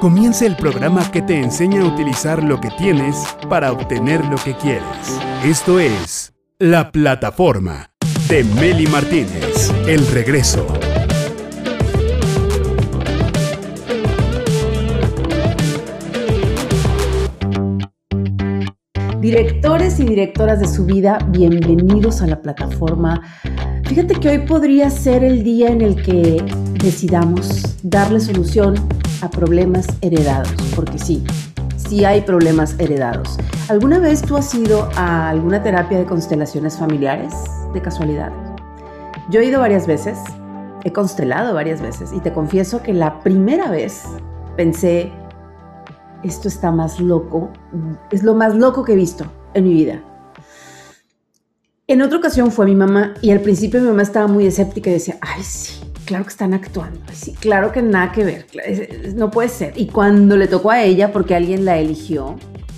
Comienza el programa que te enseña a utilizar lo que tienes para obtener lo que quieres. Esto es La Plataforma de Meli Martínez. El regreso. Directores y directoras de su vida, bienvenidos a la plataforma. Fíjate que hoy podría ser el día en el que decidamos darle solución a problemas heredados, porque sí, sí hay problemas heredados. ¿Alguna vez tú has ido a alguna terapia de constelaciones familiares de casualidad? Yo he ido varias veces, he constelado varias veces y te confieso que la primera vez pensé, esto está más loco, es lo más loco que he visto en mi vida. En otra ocasión fue mi mamá y al principio mi mamá estaba muy escéptica y decía, ay sí, claro que están actuando, claro que nada que ver, no puede ser. Y cuando le tocó a ella, porque alguien la eligió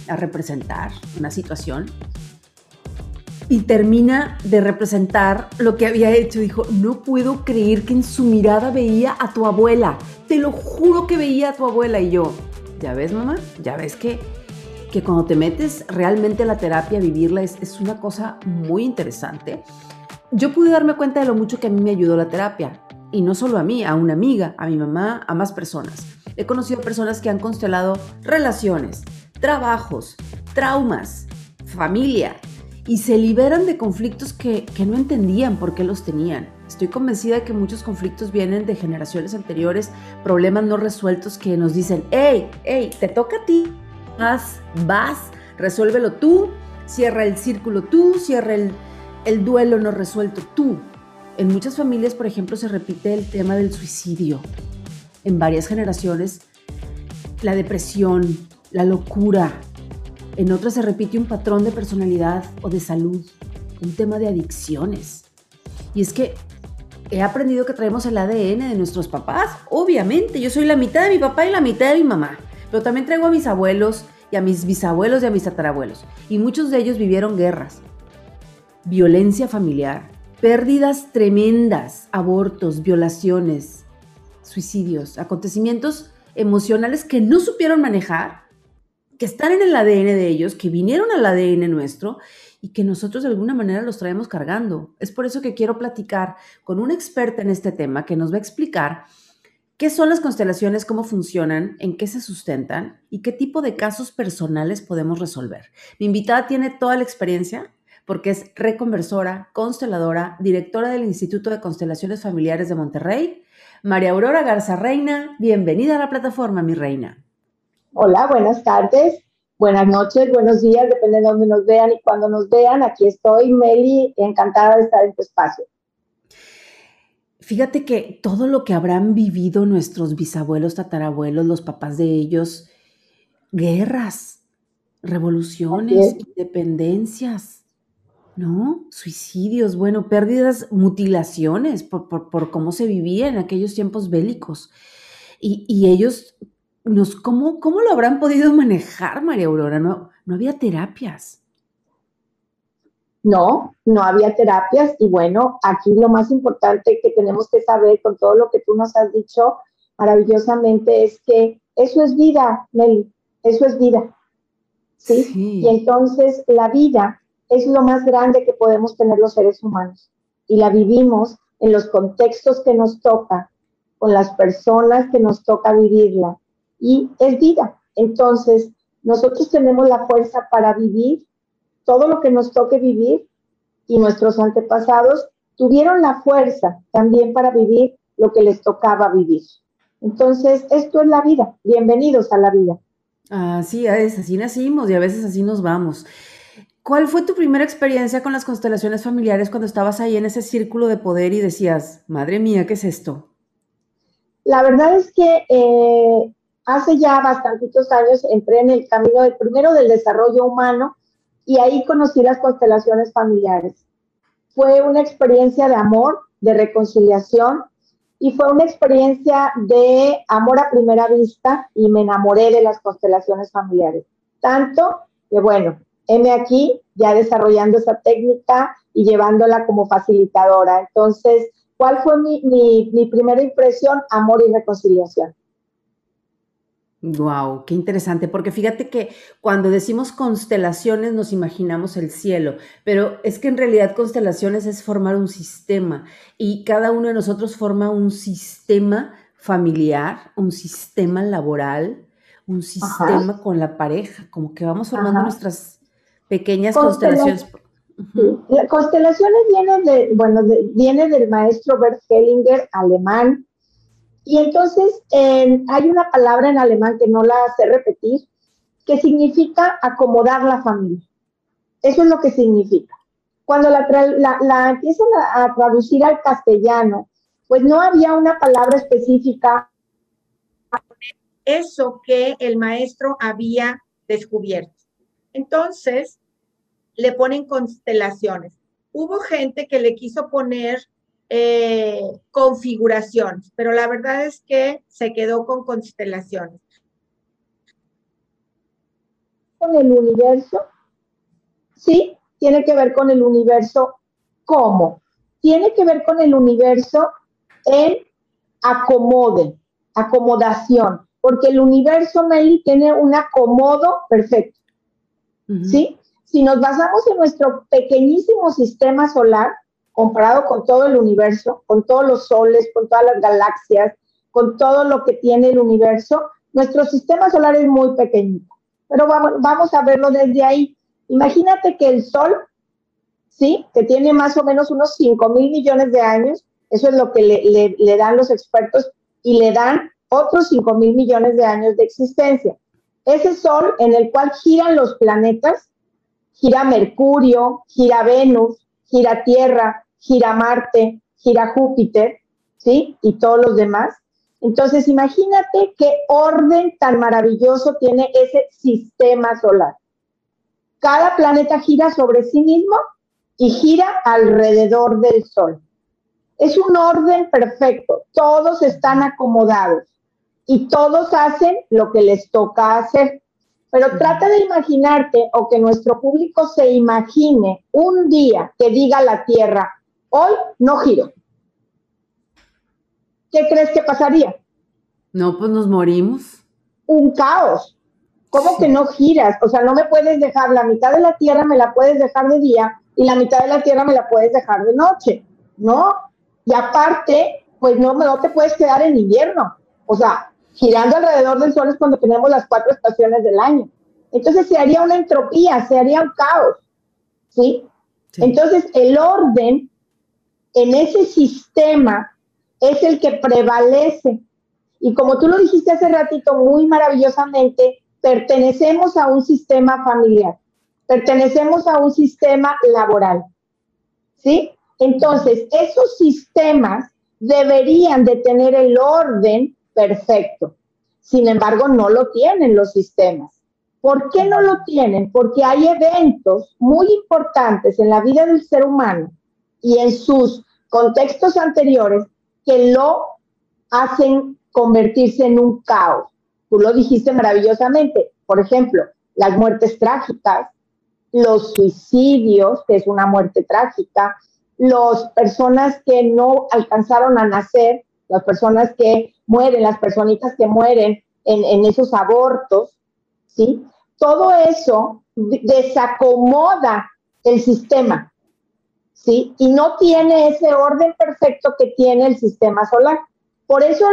a representar una situación, y termina de representar lo que había hecho. Dijo, no puedo creer que en su mirada veía a tu abuela. Te lo juro que veía a tu abuela. Y yo, ya ves, mamá, ya ves que, que cuando te metes realmente a la terapia, vivirla es, es una cosa muy interesante. Yo pude darme cuenta de lo mucho que a mí me ayudó la terapia. Y no solo a mí, a una amiga, a mi mamá, a más personas. He conocido personas que han constelado relaciones, trabajos, traumas, familia, y se liberan de conflictos que, que, no entendían por qué los tenían. Estoy convencida de que muchos conflictos vienen de generaciones anteriores, problemas no resueltos que nos dicen, hey, hey, te toca a ti, vas, vas, resuélvelo tú, cierra el círculo tú, cierra el, el duelo no resuelto tú. En muchas familias, por ejemplo, se repite el tema del suicidio. En varias generaciones, la depresión, la locura, en otras se repite un patrón de personalidad o de salud, un tema de adicciones. Y es que he aprendido que traemos el ADN de nuestros papás. Obviamente, yo soy la mitad de mi papá y la mitad de mi mamá. Pero también traigo a mis abuelos y a mis bisabuelos y a mis tatarabuelos. Y muchos de ellos vivieron guerras, violencia familiar, pérdidas tremendas, abortos, violaciones, suicidios, acontecimientos emocionales que no supieron manejar que están en el ADN de ellos, que vinieron al ADN nuestro y que nosotros de alguna manera los traemos cargando. Es por eso que quiero platicar con una experta en este tema que nos va a explicar qué son las constelaciones, cómo funcionan, en qué se sustentan y qué tipo de casos personales podemos resolver. Mi invitada tiene toda la experiencia porque es reconversora, consteladora, directora del Instituto de Constelaciones Familiares de Monterrey. María Aurora Garza Reina, bienvenida a la plataforma, mi reina. Hola, buenas tardes, buenas noches, buenos días, depende de dónde nos vean y cuando nos vean. Aquí estoy, Meli, encantada de estar en tu espacio. Fíjate que todo lo que habrán vivido nuestros bisabuelos, tatarabuelos, los papás de ellos, guerras, revoluciones, independencias, ¿no? Suicidios, bueno, pérdidas, mutilaciones por, por, cómo se vivía en aquellos tiempos bélicos. Y, y ellos ¿cómo, ¿Cómo lo habrán podido manejar, María Aurora? No, no había terapias. No, no había terapias y bueno, aquí lo más importante que tenemos que saber con todo lo que tú nos has dicho maravillosamente es que eso es vida, Nelly, eso es vida. ¿sí? ¿sí? Y entonces la vida es lo más grande que podemos tener los seres humanos y la vivimos en los contextos que nos toca, con las personas que nos toca vivirla y es vida. Entonces, nosotros tenemos la fuerza para vivir todo lo que nos toque vivir y nuestros antepasados tuvieron la fuerza también para vivir lo que les tocaba vivir. Entonces, esto es la vida. Bienvenidos a la vida. Así es, así nacimos y a veces así nos vamos. ¿Cuál fue tu primera experiencia con las constelaciones familiares cuando estabas ahí en ese círculo de poder y decías, madre mía, ¿qué es esto? La verdad es que eh, hace ya bastantitos años entré en el camino primero del desarrollo humano y ahí conocí las constelaciones familiares. Fue una experiencia de amor, de reconciliación y fue una experiencia de amor a primera vista y me enamoré de las constelaciones familiares. Tanto que bueno, heme aquí ya desarrollando esa técnica y llevándola como facilitadora. Entonces, ¿cuál fue mi, mi primera impresión? Amor y reconciliación. Wow, qué interesante, porque fíjate que cuando decimos constelaciones nos imaginamos el cielo, pero es que en realidad constelaciones es formar un sistema y cada uno de nosotros forma un sistema familiar, un sistema laboral, un sistema con la pareja, como que vamos formando nuestras pequeñas constelaciones. La constelaciones viene de, bueno, viene del maestro Bert Hellinger, alemán, y entonces hay una palabra en alemán que no la sé repetir, que significa acomodar la familia. Eso es lo que significa. Cuando la, la, empiezan a, traducir al castellano, pues no había una palabra específica. Eso que el maestro había descubierto. Entonces, le ponen constelaciones. Hubo gente que le quiso poner eh, configuraciones, pero la verdad es que se quedó con constelaciones. Con el universo, sí, tiene que ver con el universo. ¿Cómo? Tiene que ver con el universo en acomode, acomodación, porque el universo, Meli, tiene un acomodo perfecto. ¿Sí? Si nos basamos en nuestro pequeñísimo sistema solar, comparado con todo el universo, con todos los soles, con todas las galaxias, con todo lo que tiene el universo, nuestro sistema solar es muy pequeñito. Pero vamos, vamos a verlo desde ahí. Imagínate que el Sol, ¿sí? Que tiene más o menos unos 5 mil millones de años, eso es lo que le, le dan los expertos, y le dan otros 5 mil millones de años de existencia. Ese Sol en el cual giran los planetas, gira Mercurio, gira Venus, gira Tierra, gira Marte, gira Júpiter, ¿sí? Y todos los demás. Entonces, imagínate qué orden tan maravilloso tiene ese sistema solar. Cada planeta gira sobre sí mismo y gira alrededor del Sol. Es un orden perfecto, todos están acomodados y todos hacen lo que les toca hacer. Pero trata de imaginarte o que nuestro público se imagine un día que diga la Tierra, hoy no giro. ¿Qué crees que pasaría? No, pues nos morimos. Un caos. ¿Cómo que no giras? O sea, no me puedes dejar la mitad de la Tierra, me la puedes dejar de día y la mitad de la Tierra me la puedes dejar de noche, ¿no? Y aparte, pues no, no te puedes quedar en invierno. O sea, girando alrededor del Sol es cuando tenemos las cuatro estaciones del año. Entonces se haría una entropía, se haría un caos, ¿sí? Entonces el orden en ese sistema es el que prevalece. Y como tú lo dijiste hace ratito muy maravillosamente, pertenecemos a un sistema familiar, pertenecemos a un sistema laboral, ¿sí? Entonces, esos sistemas deberían de tener el orden perfecto. Sin embargo, no lo tienen los sistemas. ¿Por qué no lo tienen? Porque hay eventos muy importantes en la vida del ser humano y en sus contextos anteriores que lo hacen convertirse en un caos. Tú lo dijiste maravillosamente. Por ejemplo, las muertes trágicas, los suicidios, que es una muerte trágica, las personas que no alcanzaron a nacer, las personas que mueren, las personitas que mueren en, esos abortos, ¿sí? Todo eso desacomoda el sistema, ¿sí? Y no tiene ese orden perfecto que tiene el sistema solar. Por eso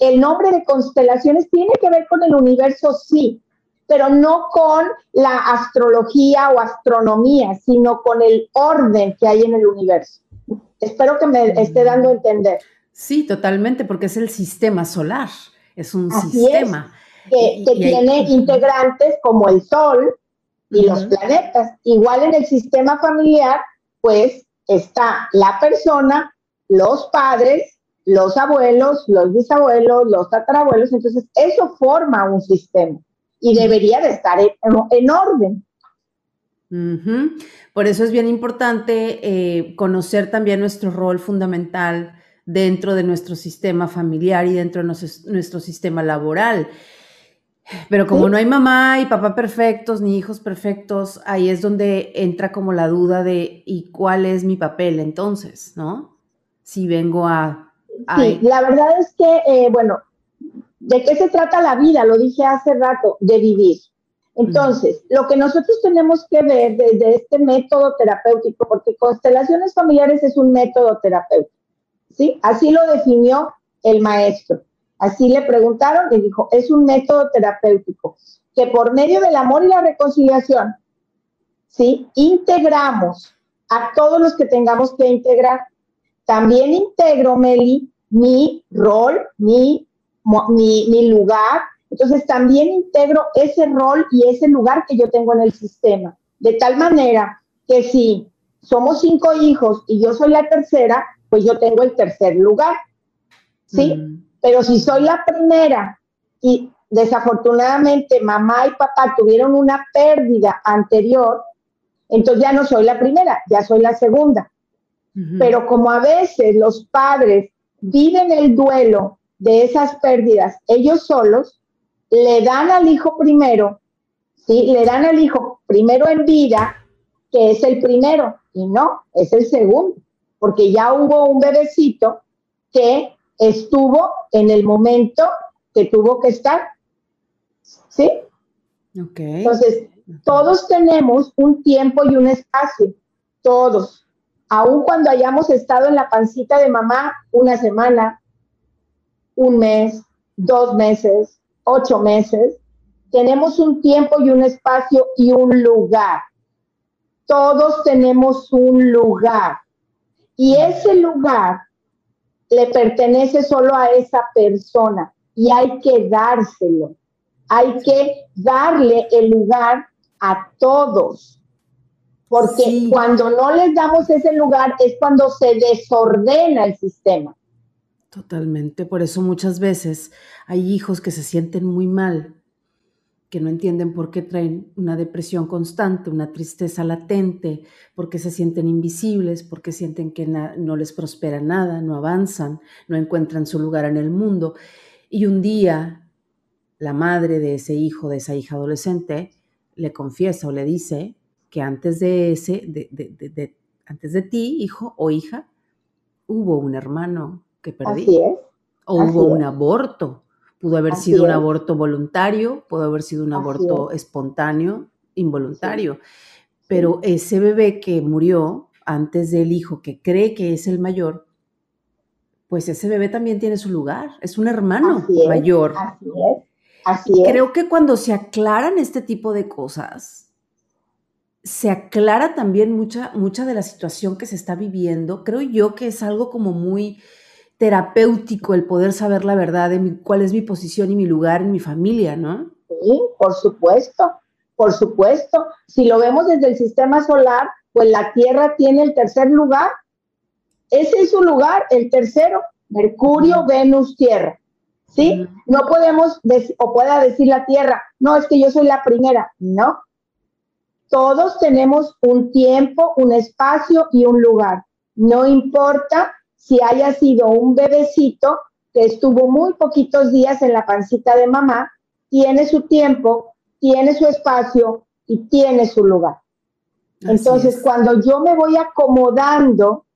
el, nombre de constelaciones tiene que ver con el universo, sí, pero no con la astrología o astronomía, sino con el orden que hay en el universo. Espero que me esté dando a entender. Sí, totalmente, porque es el sistema solar, es un sistema. que, tiene integrantes como el Sol y los planetas. Igual en el sistema familiar, pues está la persona, los padres, los abuelos, los bisabuelos, los tatarabuelos, entonces eso forma un sistema y debería de estar en, orden. Por eso es bien importante eh, conocer también nuestro rol fundamental dentro de nuestro sistema familiar y dentro de nuestro, sistema laboral. Pero como no hay mamá y papá perfectos ni hijos perfectos, ahí es donde entra como la duda de ¿y cuál es mi papel entonces? ¿No? Si vengo a... Sí, la verdad es que, eh, bueno, ¿De qué se trata la vida? Lo dije hace rato, de vivir. Entonces, lo que nosotros tenemos que ver desde este método terapéutico, porque constelaciones familiares es un método terapéutico, ¿sí? Así lo definió el maestro. Así le preguntaron y dijo, es un método terapéutico que por medio del amor y la reconciliación, ¿sí? Integramos a todos los que tengamos que integrar. También integro, Meli, mi rol, mi, mi, mi lugar. Entonces también integro ese rol y ese lugar que yo tengo en el sistema. De tal manera que si somos cinco hijos y yo soy la tercera, pues yo tengo el tercer lugar. ¿Sí? Mm. Pero si soy la primera y desafortunadamente mamá y papá tuvieron una pérdida anterior, entonces ya no soy la primera, ya soy la segunda. Pero como a veces los padres viven el duelo de esas pérdidas ellos solos, le dan al hijo primero, ¿sí? Le dan al hijo primero en vida, que es el primero, y no, es el segundo, porque ya hubo un bebecito que estuvo en el momento que tuvo que estar. ¿Sí? Ok. Entonces, todos tenemos un tiempo y un espacio, todos. Aun cuando hayamos estado en la pancita de mamá una semana, un mes, dos meses, ocho meses, tenemos un tiempo y un espacio y un lugar. Todos tenemos un lugar. Y ese lugar le pertenece solo a esa persona y hay que dárselo. Hay que darle el lugar a todos. Porque cuando no les damos ese lugar es cuando se desordena el sistema. Totalmente. Por eso muchas veces hay hijos que se sienten muy mal, que no entienden por qué traen una depresión constante, una tristeza latente, porque se sienten invisibles, porque sienten que no les prospera nada, no avanzan, no encuentran su lugar en el mundo. Y un día la madre de ese hijo, de esa hija adolescente, le confiesa o le dice que antes de ese, de, antes de ti, hijo o hija, hubo un hermano que perdí. O hubo un aborto Pudo haber sido un aborto voluntario, pudo haber sido un aborto espontáneo, involuntario. Pero ese bebé que murió antes del hijo que cree que es el mayor, pues ese bebé también tiene su lugar, es un hermano mayor. Así es. Así es. Creo que cuando se aclaran este tipo de cosas, se aclara también mucha, mucha de la situación que se está viviendo. Creo yo que es algo como muy, terapéutico el poder saber la verdad de cuál es mi posición y mi lugar en mi familia, ¿no? Sí, por supuesto, por supuesto. Si lo vemos desde el sistema solar, pues la Tierra tiene el tercer lugar. Ese es su lugar, el tercero, Mercurio, Venus, Tierra. ¿Sí? No podemos, o pueda decir la Tierra, no, es que yo soy la primera. No. Todos tenemos un tiempo, un espacio y un lugar. No importa si haya sido un bebecito que estuvo muy poquitos días en la pancita de mamá, tiene su tiempo, tiene su espacio y tiene su lugar. Entonces, cuando yo me voy acomodando,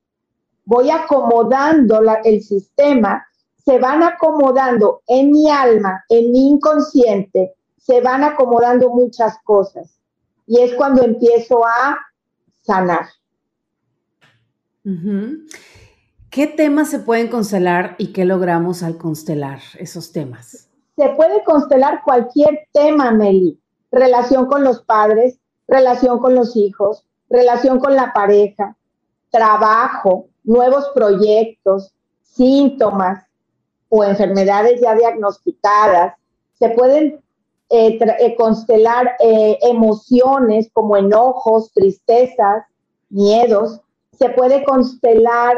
voy acomodando el sistema, se van acomodando en mi alma, en mi inconsciente, se van acomodando muchas cosas. Y es cuando empiezo a sanar. ¿Qué temas se pueden constelar y qué logramos al constelar esos temas? Se puede constelar cualquier tema, Meli. Relación con los padres, relación con los hijos, relación con la pareja, trabajo, nuevos proyectos, síntomas o enfermedades ya diagnosticadas. Se pueden eh, eh, constelar eh, emociones como enojos, tristezas, miedos. Se puede constelar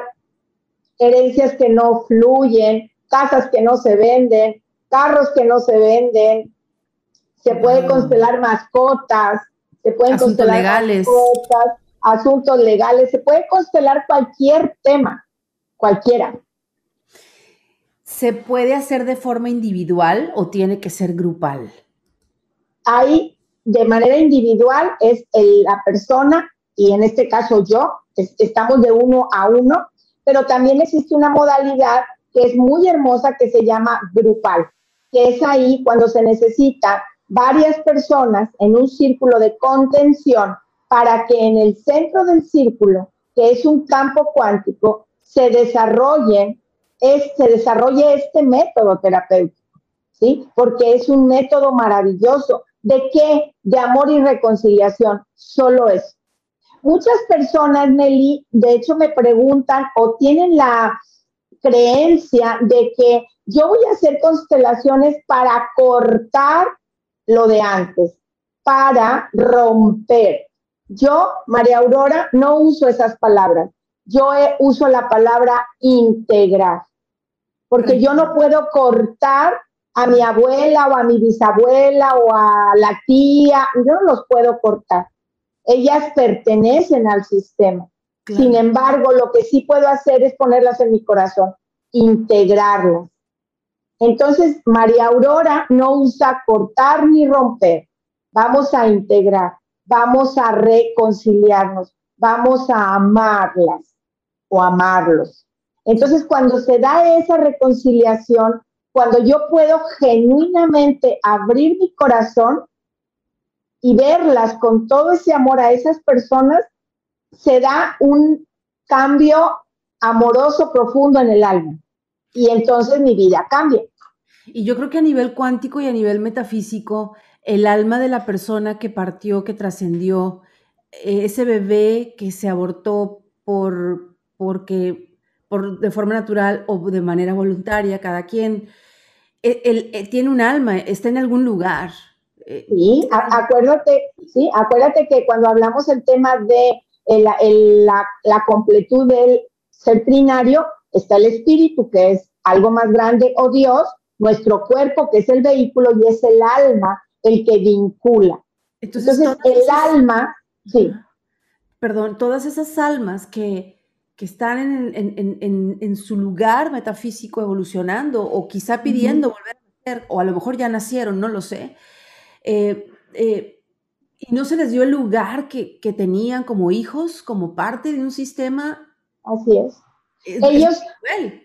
herencias que no fluyen, casas que no se venden, carros que no se venden, se puede constelar mascotas, se pueden asuntos constelar legales. Mascotas, asuntos legales, se puede constelar cualquier tema, cualquiera. ¿Se puede hacer de forma individual o tiene que ser grupal? Ahí, de manera individual, es la persona, y en este caso yo, estamos de uno a uno, pero también existe una modalidad que es muy hermosa que se llama grupal. que es ahí cuando se necesita varias personas en un círculo de contención para que en el centro del círculo, que es un campo cuántico, se desarrolle, se desarrolle este método terapéutico, ¿sí? Porque es un método maravilloso. ¿De qué? De amor y reconciliación. Solo eso. Muchas personas, Nelly, de hecho me preguntan o tienen la creencia de que yo voy a hacer constelaciones para cortar lo de antes, para romper. Yo, María Aurora, no uso esas palabras. Yo uso la palabra integrar, porque yo no puedo cortar a mi abuela o a mi bisabuela o a la tía, yo no los puedo cortar. Ellas pertenecen al sistema. Sin embargo, lo que sí puedo hacer es ponerlas en mi corazón, integrarlas. Entonces, María Aurora no usa cortar ni romper. Vamos a integrar, vamos a reconciliarnos, vamos a amarlas o amarlos. Entonces, cuando se da esa reconciliación, cuando yo puedo genuinamente abrir mi corazón y verlas con todo ese amor a esas personas, se da un cambio amoroso profundo en el alma. Y entonces mi vida cambia. Y yo creo que a nivel cuántico y a nivel metafísico, el alma de la persona que partió, que trascendió, ese bebé que se abortó por, porque, por, de forma natural o de manera voluntaria, cada quien, él, e, tiene un alma, está en algún lugar. Eh, sí, acuérdate, sí, acuérdate que cuando hablamos el tema de la, la, completud del ser trinario, está el espíritu, que es algo más grande, o Dios, nuestro cuerpo, que es el vehículo, y es el alma el que vincula. Entonces, el alma, sí. Perdón, todas esas almas que, que están en, su lugar metafísico evolucionando o quizá pidiendo volver a nacer, o a lo mejor ya nacieron, no lo sé, eh, eh, y no se les dio el lugar que, tenían como hijos, como parte de un sistema. Así es. Ellos,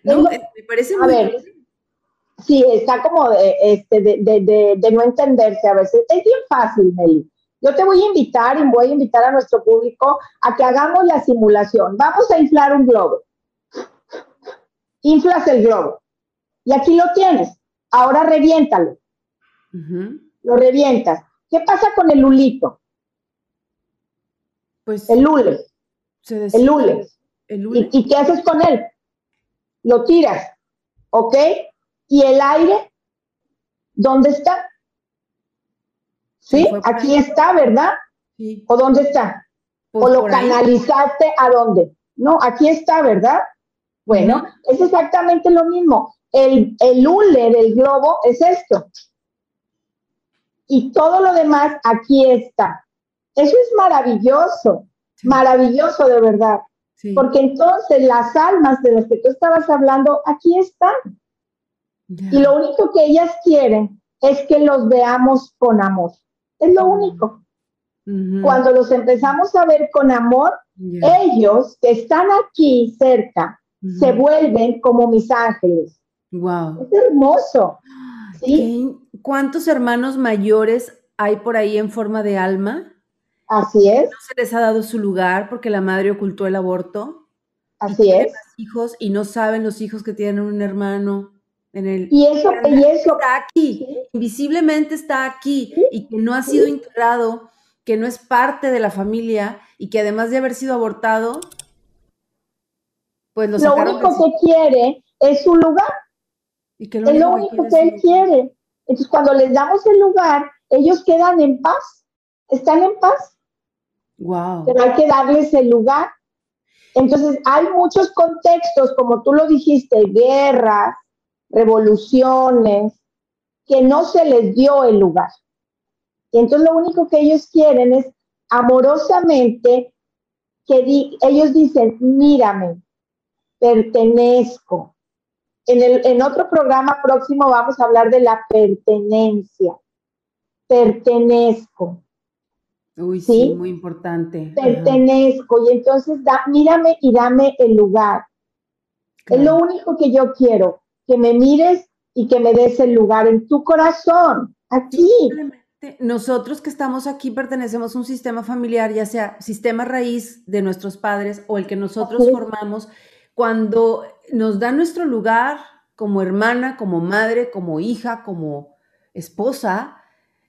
¿no? me parece a ver, sí, está como de, este, de, no entenderse a veces. Es bien fácil, Meli. Yo te voy a invitar y voy a invitar a nuestro público a que hagamos la simulación. Vamos a inflar un globo. Inflas el globo. Y aquí lo tienes. Ahora reviéntalo. Lo revientas. ¿Qué pasa con el lulito? Pues el lule. el lule. ¿Y, qué haces con él? Lo tiras, ¿ok? ¿Y el aire? ¿Dónde está? ¿Sí? Aquí está, ¿verdad? Sí. ¿O dónde está? Pues ¿O lo canalizaste a dónde? No, aquí está, ¿verdad? Bueno, es exactamente lo mismo. El, el hule del globo es esto y todo lo demás aquí está. Eso es maravilloso, maravilloso de verdad. Porque entonces las almas de las que tú estabas hablando, aquí están. Y lo único que ellas quieren es que los veamos con amor. Es lo único. Cuando los empezamos a ver con amor, ellos que están aquí cerca se vuelven como mis ángeles. Wow. Es hermoso. ¿Sí? ¿Cuántos hermanos mayores hay por ahí en forma de alma? Así es. No se les ha dado su lugar porque la madre ocultó el aborto. Así es. Hijos y no saben los hijos que tienen un hermano en el. Y eso, y eso. Está aquí, invisiblemente está aquí y que no ha sido integrado, que no es parte de la familia y que además de haber sido abortado, pues lo, lo único que quiere es su lugar. Y que lo es lo único que él quiere. Entonces, cuando les damos el lugar, ellos quedan en paz, están en paz. Wow. Pero hay que darles el lugar. Entonces, hay muchos contextos, como tú lo dijiste, guerras, revoluciones, que no se les dio el lugar. Y entonces lo único que ellos quieren es amorosamente que ellos dicen, mírame, pertenezco, en, el, en otro programa próximo vamos a hablar de la pertenencia. Pertenezco. Uy, sí, muy importante. Pertenezco. Y entonces, da, mírame y dame el lugar. Es lo único que yo quiero, que me mires y que me des el lugar en tu corazón, aquí. Nosotros que estamos aquí pertenecemos a un sistema familiar, ya sea sistema raíz de nuestros padres o el que nosotros formamos, cuando nos da nuestro lugar como hermana, como madre, como hija, como esposa,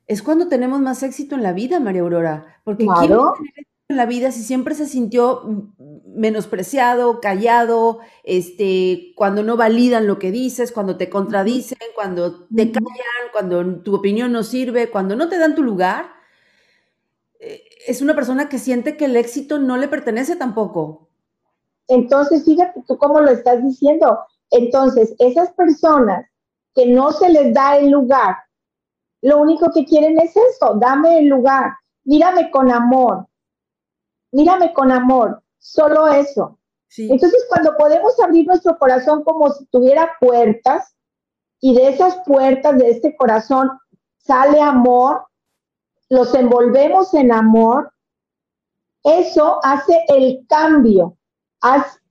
es cuando tenemos más éxito en la vida, María Aurora. Porque claro. ¿quién tener en la vida si siempre se sintió menospreciado, callado, este, cuando no validan lo que dices, cuando te contradicen, cuando te callan, cuando tu opinión no sirve, cuando no te dan tu lugar? Eh, es una persona que siente que el éxito no le pertenece tampoco. Entonces, fíjate tú cómo lo estás diciendo. Entonces, esas personas que no se les da el lugar, lo único que quieren es eso, dame el lugar, mírame con amor, mírame con amor, solo eso. Entonces, cuando podemos abrir nuestro corazón como si tuviera puertas, y de esas puertas, de este corazón, sale amor, los envolvemos en amor, eso hace el cambio,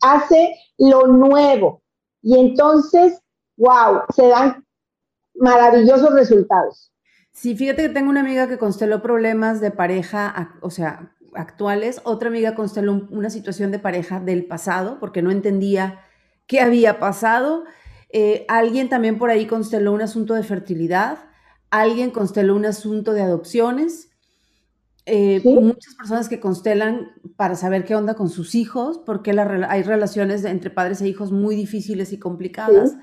hace lo nuevo. Y entonces, wow, se dan maravillosos resultados. Sí, fíjate que tengo una amiga que consteló problemas de pareja, o sea, actuales. Otra amiga consteló una situación de pareja del pasado porque no entendía qué había pasado. Eh, alguien también por ahí consteló un asunto de fertilidad. Alguien consteló un asunto de adopciones. Eh, muchas personas que constelan para saber qué onda con sus hijos, porque hay relaciones entre padres e hijos muy difíciles y complicadas.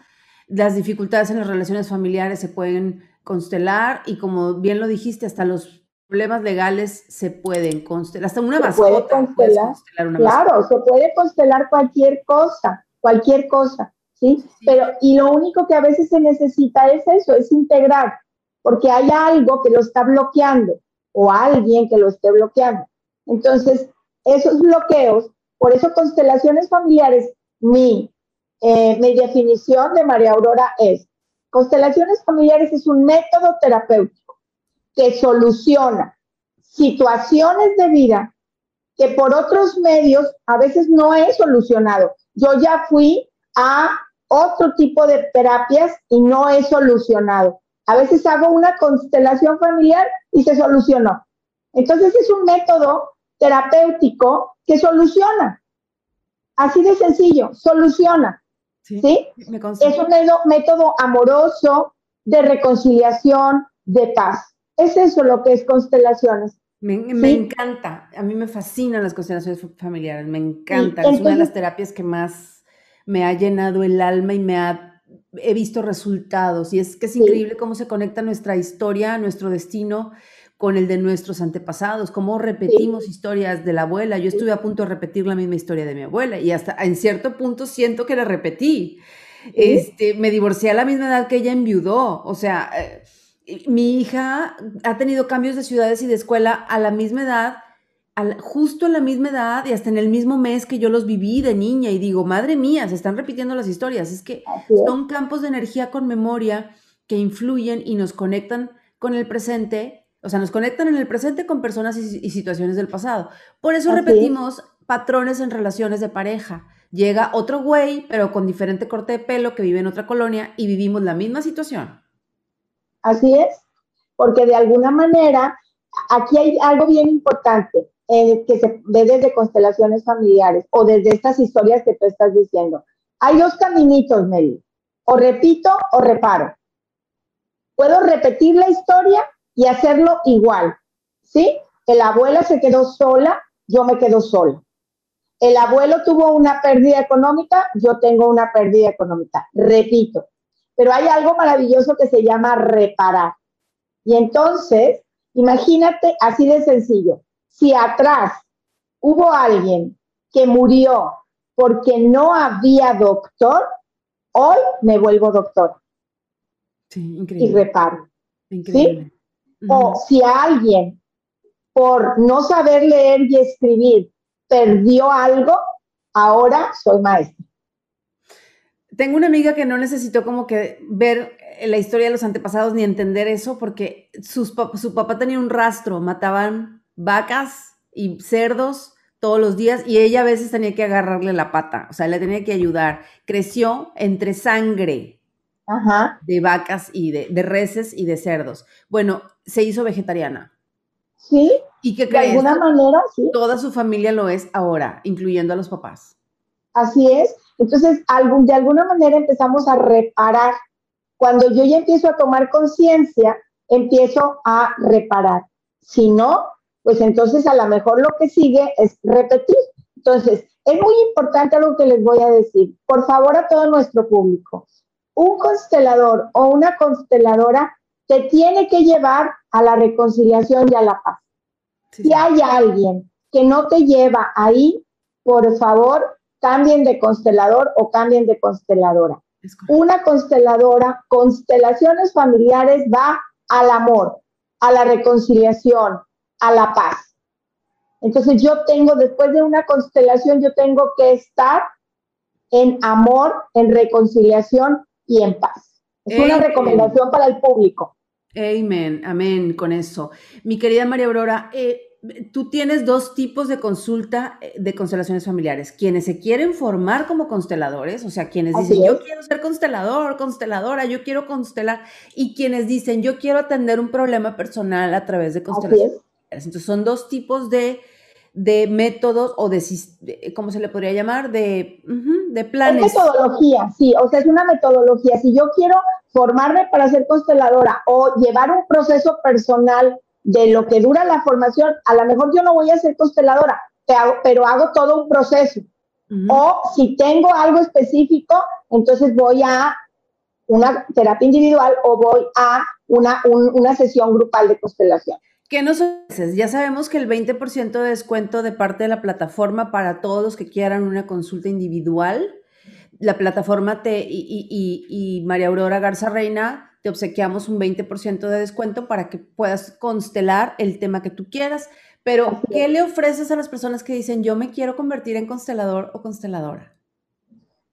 Las dificultades en las relaciones familiares se pueden constelar y como bien lo dijiste, hasta los problemas legales se pueden constelar. Hasta una mascota constelar. claro, se puede constelar cualquier cosa, cualquier cosa, ¿sí? Pero, y lo único que a veces se necesita es eso, es integrar, porque hay algo que lo está bloqueando o alguien que lo esté bloqueando. Entonces, esos bloqueos, por eso constelaciones familiares, mi, eh, mi definición de María Aurora es, constelaciones familiares es un método terapéutico que soluciona situaciones de vida que por otros medios a veces no he solucionado. Yo ya fui a otro tipo de terapias y no he solucionado. A veces hago una constelación familiar y se solucionó. Entonces es un método terapéutico que soluciona. Así de sencillo, soluciona. ¿sí? Es un método amoroso de reconciliación, de paz. Es eso lo que es constelaciones. Me, encanta, a mí me fascinan las constelaciones familiares, me encanta. es una de las terapias que más me ha llenado el alma y me ha he visto resultados y es que es increíble cómo se conecta nuestra historia, nuestro destino con el de nuestros antepasados, cómo repetimos historias de la abuela. Yo estuve a punto de repetir la misma historia de mi abuela y hasta en cierto punto siento que la repetí. Este, me divorcié a la misma edad que ella enviudó, o sea, eh, mi hija ha tenido cambios de ciudades y de escuela a la misma edad justo en la misma edad y hasta en el mismo mes que yo los viví de niña y digo, madre mía, se están repitiendo las historias. Es que son campos de energía con memoria que influyen y nos conectan con el presente, o sea, nos conectan en el presente con personas y, situaciones del pasado. Por eso repetimos patrones en relaciones de pareja. Llega otro güey, pero con diferente corte de pelo que vive en otra colonia y vivimos la misma situación. Así es, porque de alguna manera aquí hay algo bien importante que se ve desde constelaciones familiares o desde estas historias que tú estás diciendo. Hay dos caminitos, Meli. O repito o reparo. Puedo repetir la historia y hacerlo igual. ¿Sí? El abuela se quedó sola, yo me quedo sola. El abuelo tuvo una pérdida económica, yo tengo una pérdida económica. Repito. Pero hay algo maravilloso que se llama reparar. Y entonces, imagínate así de sencillo si atrás hubo alguien que murió porque no había doctor, hoy me vuelvo doctor. Sí, increíble. Y reparo. Increíble. ¿sí? O si alguien, por no saber leer y escribir, perdió algo, ahora soy maestra. Tengo una amiga que no necesitó como que ver la historia de los antepasados ni entender eso porque sus, su papá tenía un rastro, mataban vacas y cerdos todos los días y ella a veces tenía que agarrarle la pata, o sea, le tenía que ayudar. Creció entre sangre, de vacas y de, de, reses y de cerdos. Bueno, se hizo vegetariana. Sí. ¿Y qué De alguna manera, sí. Toda su familia lo es ahora, incluyendo a los papás. Así es. Entonces, algún, de alguna manera empezamos a reparar. Cuando yo ya empiezo a tomar conciencia, empiezo a reparar. Si no, pues entonces a lo mejor lo que sigue es repetir. Entonces, es muy importante algo que les voy a decir. Por favor, a todo nuestro público, un constelador o una consteladora te tiene que llevar a la reconciliación y a la paz. Si hay alguien que no te lleva ahí, por favor, cambien de constelador o cambien de consteladora. Una consteladora, constelaciones familiares va al amor, a la reconciliación, a la paz. Entonces yo tengo, después de una constelación, yo tengo que estar en amor, en reconciliación y en paz. Es una recomendación para el público. Amén, amén con eso. Mi querida María Aurora, eh, tú tienes dos tipos de consulta eh, de constelaciones familiares. Quienes se quieren formar como consteladores, o sea, quienes dicen, yo quiero ser constelador, consteladora, yo quiero constelar, y quienes dicen, yo quiero atender un problema personal a través de constelaciones. Entonces, son dos tipos de, de métodos o de, ¿cómo se le podría llamar? De, de planes. Es metodología, sí, o sea, es una metodología. Si yo quiero formarme para ser consteladora o llevar un proceso personal de lo que dura la formación, a lo mejor yo no voy a ser consteladora, pero hago todo un proceso. O si tengo algo específico, entonces voy a una terapia individual o voy a una, una sesión grupal de constelación. ¿Qué nos ofreces? Ya sabemos que el 20% de descuento de parte de la plataforma para todos los que quieran una consulta individual. La plataforma te y, y María Aurora Garza Reina te obsequiamos un 20% de descuento para que puedas constelar el tema que tú quieras. Pero, ¿qué le ofreces a las personas que dicen, yo me quiero convertir en constelador o consteladora?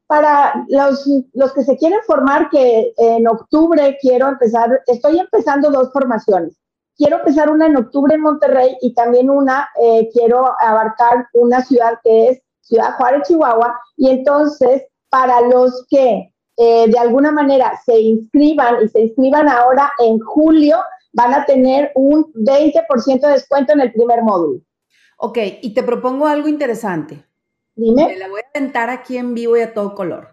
Para los, los que se quieren formar, que en octubre quiero empezar, estoy empezando dos formaciones. Quiero empezar una en octubre en Monterrey y también una, eh, quiero abarcar una ciudad que es Ciudad Juárez, Chihuahua. Y entonces, para los que eh, de alguna manera se inscriban y se inscriban ahora en julio, van a tener un 20% de descuento en el primer módulo. Ok, y te propongo algo interesante. Dime. Me la voy a aventar aquí en vivo y a todo color.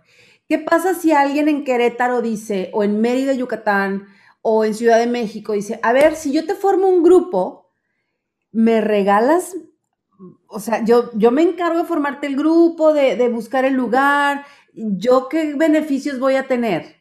¿Qué pasa si alguien en Querétaro dice, o en Mérida, Yucatán, o en Ciudad de México dice, a ver, si yo te formo un grupo, ¿me regalas? O sea, yo, yo me encargo de formarte el grupo, de, de buscar el lugar, ¿yo qué beneficios voy a tener?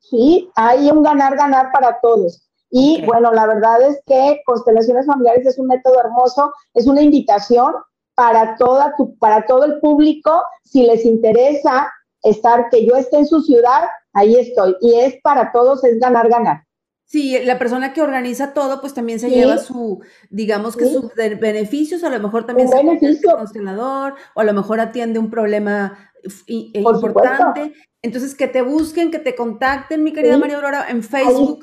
Sí, hay un ganar-ganar para todos. Y bueno, la verdad es que constelaciones familiares es un método hermoso, es una invitación para, toda tu, para todo el público. Si les interesa estar, que yo esté en su ciudad, ahí estoy. Y es para todos, es ganar-ganar. Sí, la persona que organiza todo, pues también se lleva su, digamos que sus beneficios, a lo mejor también se beneficio. constelador, o a lo mejor atiende un problema e importante. Entonces, que te busquen, que te contacten, mi querida María Aurora, en Facebook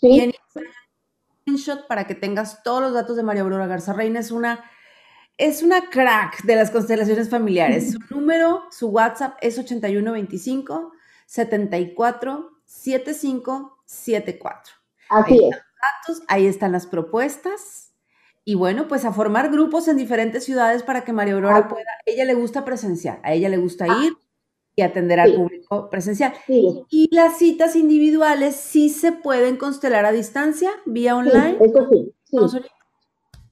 y en Instagram para que tengas todos los datos de María Aurora Garza Reina. Es una, es una crack de las constelaciones familiares. Su número, su WhatsApp es 8125 74 75 74. Así ahí es. Datos, ahí están las propuestas y bueno, pues a formar grupos en diferentes ciudades para que María Aurora pueda, ella le gusta presenciar, a ella le gusta ah. ir y atender al público presencial. Y las citas individuales sí se pueden constelar a distancia, vía online. eso sí.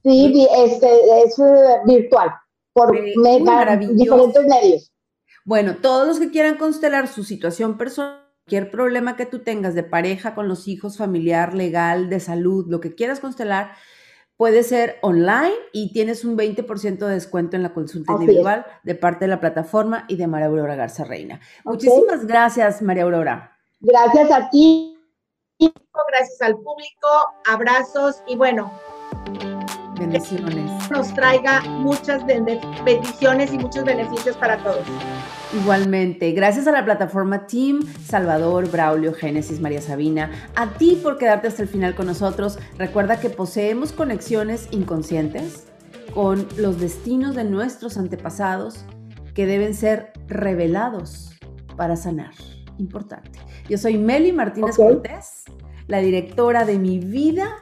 Sí, este, es eh, virtual, por diferentes medios. Bueno, todos los que quieran constelar su situación personal, cualquier problema que tú tengas de pareja con los hijos, familiar, legal, de salud, lo que quieras constelar, puede ser online y tienes un 20% de descuento en la consulta individual de parte de la plataforma y de María Aurora Garza Reina. Muchísimas gracias, María Aurora. Gracias a ti. Gracias al público. Abrazos y bueno. Bendiciones. Nos traiga muchas bendiciones y muchos beneficios para todos. Igualmente, gracias a la plataforma Team, Salvador, Braulio, Génesis, María Sabina, a ti por quedarte hasta el final con nosotros. Recuerda que poseemos conexiones inconscientes con los destinos de nuestros antepasados que deben ser revelados para sanar. Importante. Yo soy Meli Martínez Cortés, la directora de mi vida.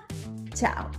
Chao.